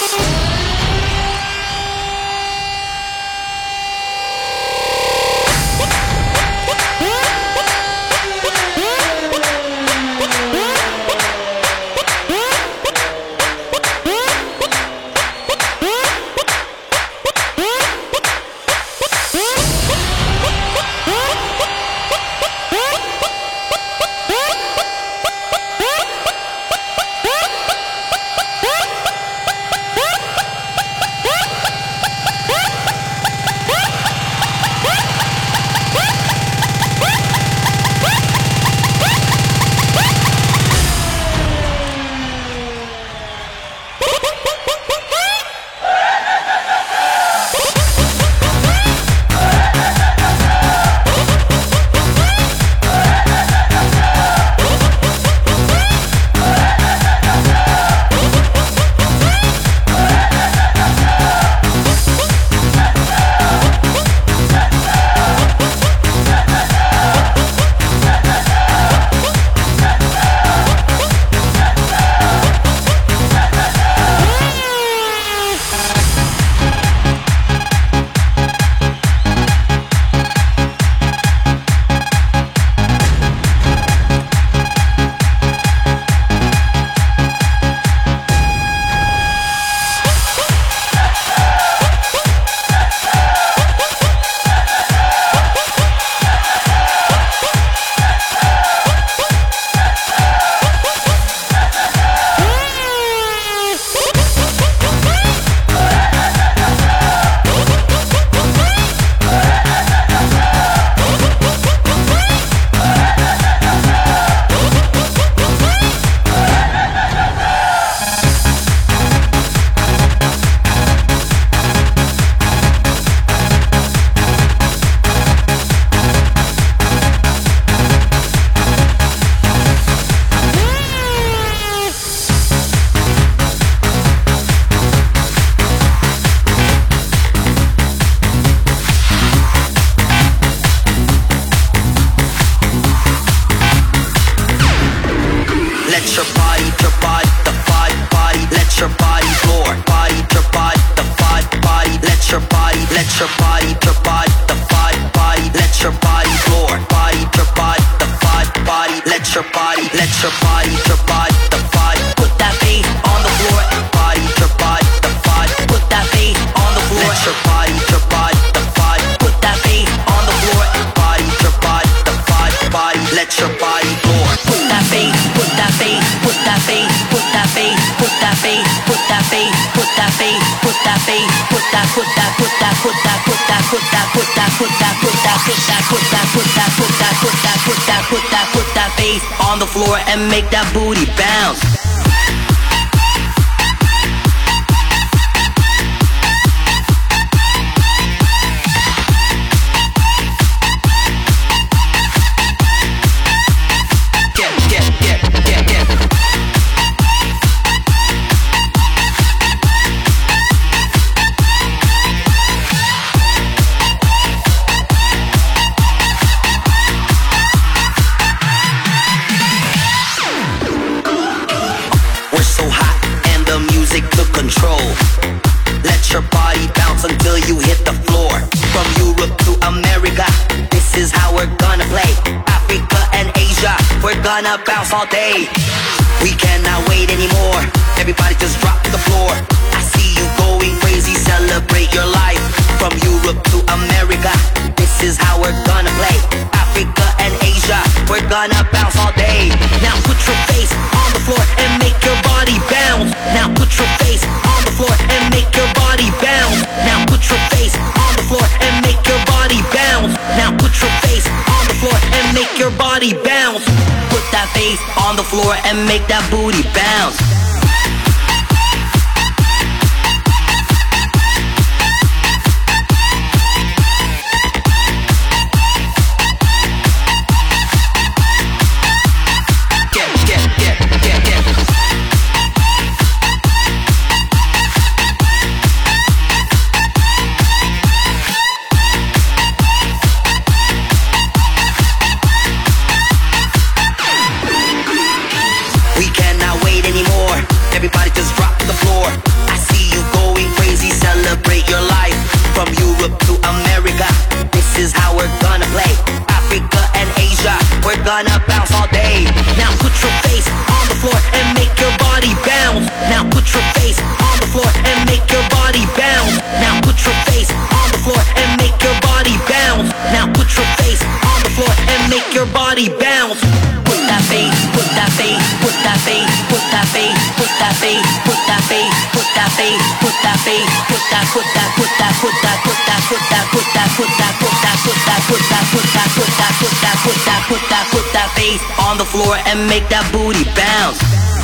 Thank you. All day. And make that booty bounce. On the floor and make that booty bounce.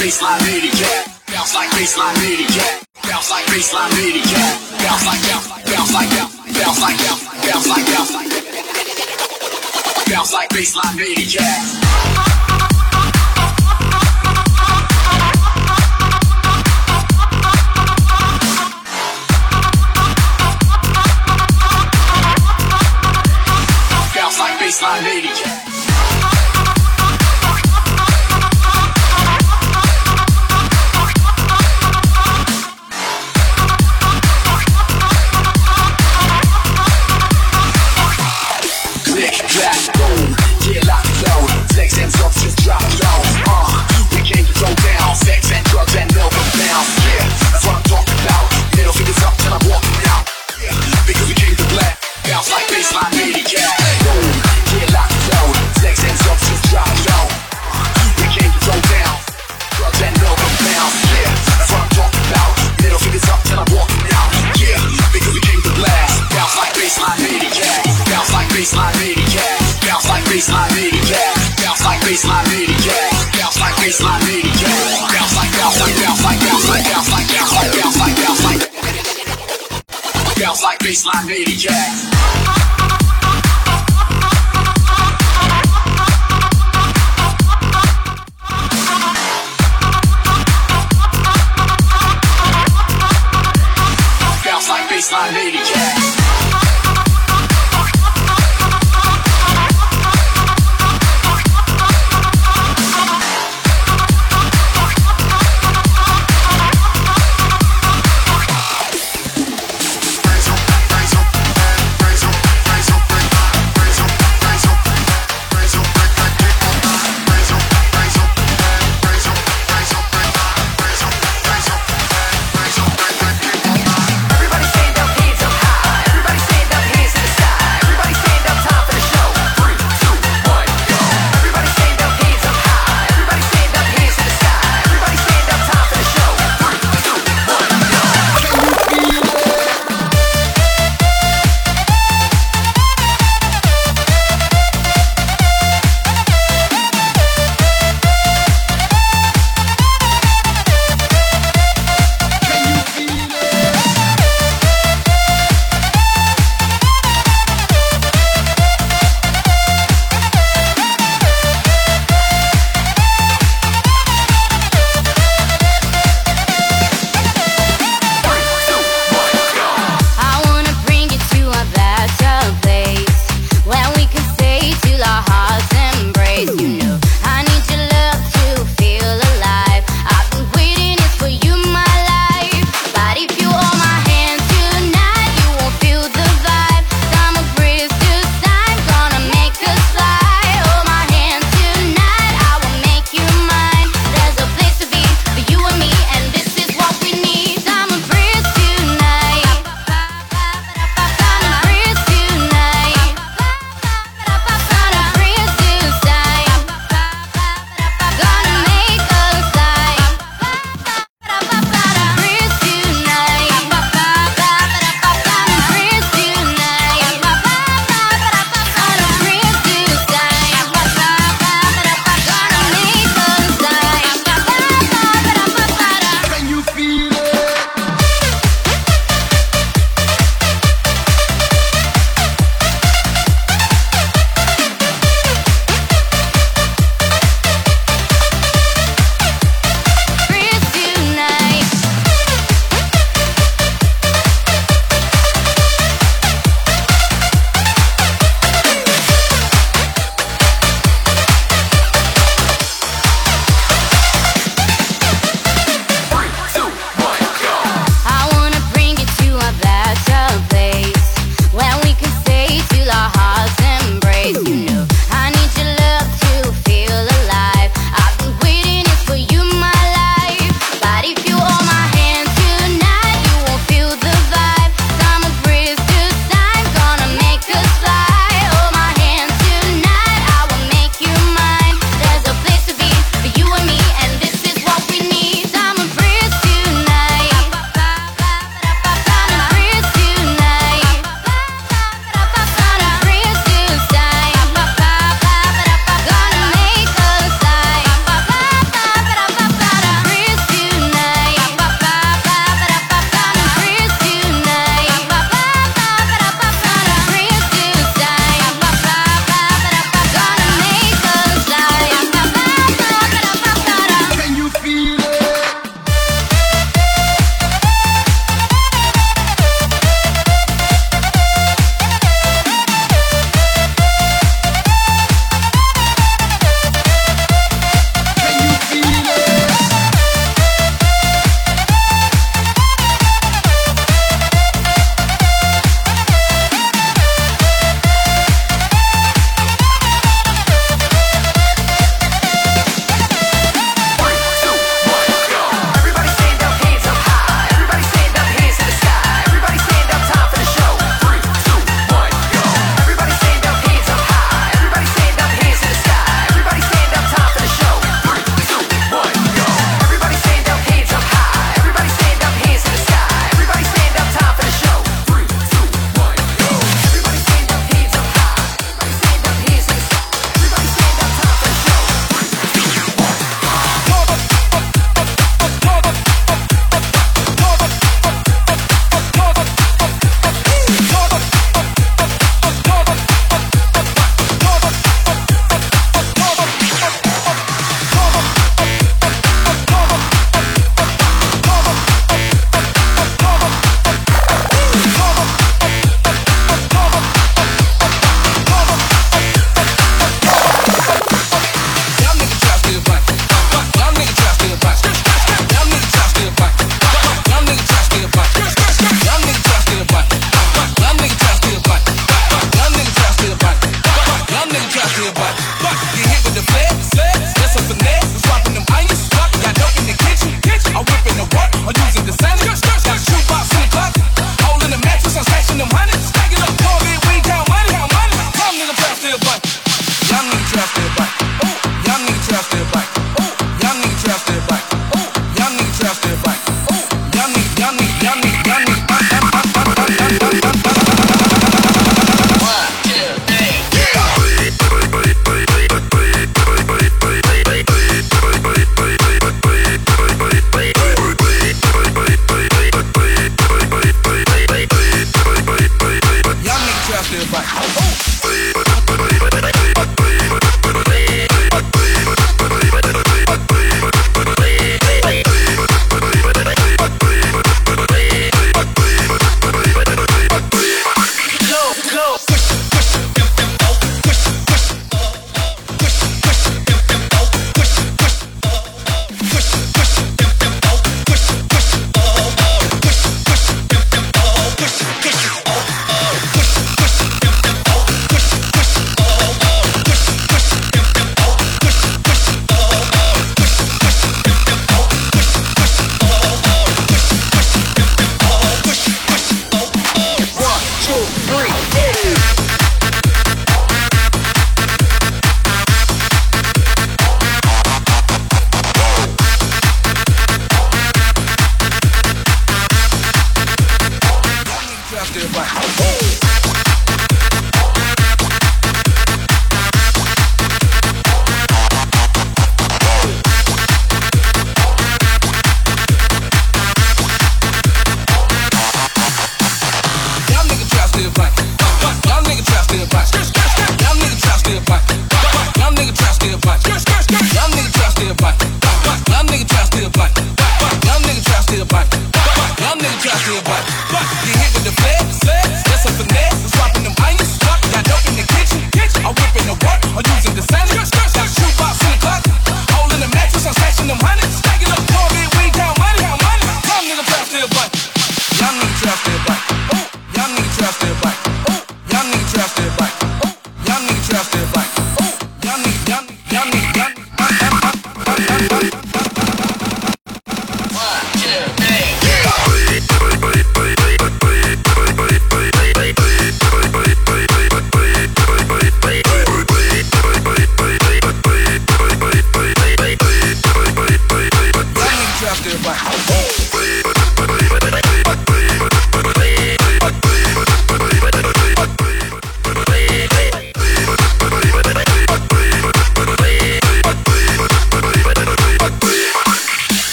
Baseline maniac. Bounce like baseline maniac. Bounce like baseline maniac. Bounce like bounce bounce like bounce bounce like bounce like bounce like bounce like baseline. Bounce like baseline maniac. Baseline maniac. Bounce like bounce like bounce like bounce like bounce like bounce like bounce like bounce like bounce like baseline.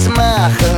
Mas marcas.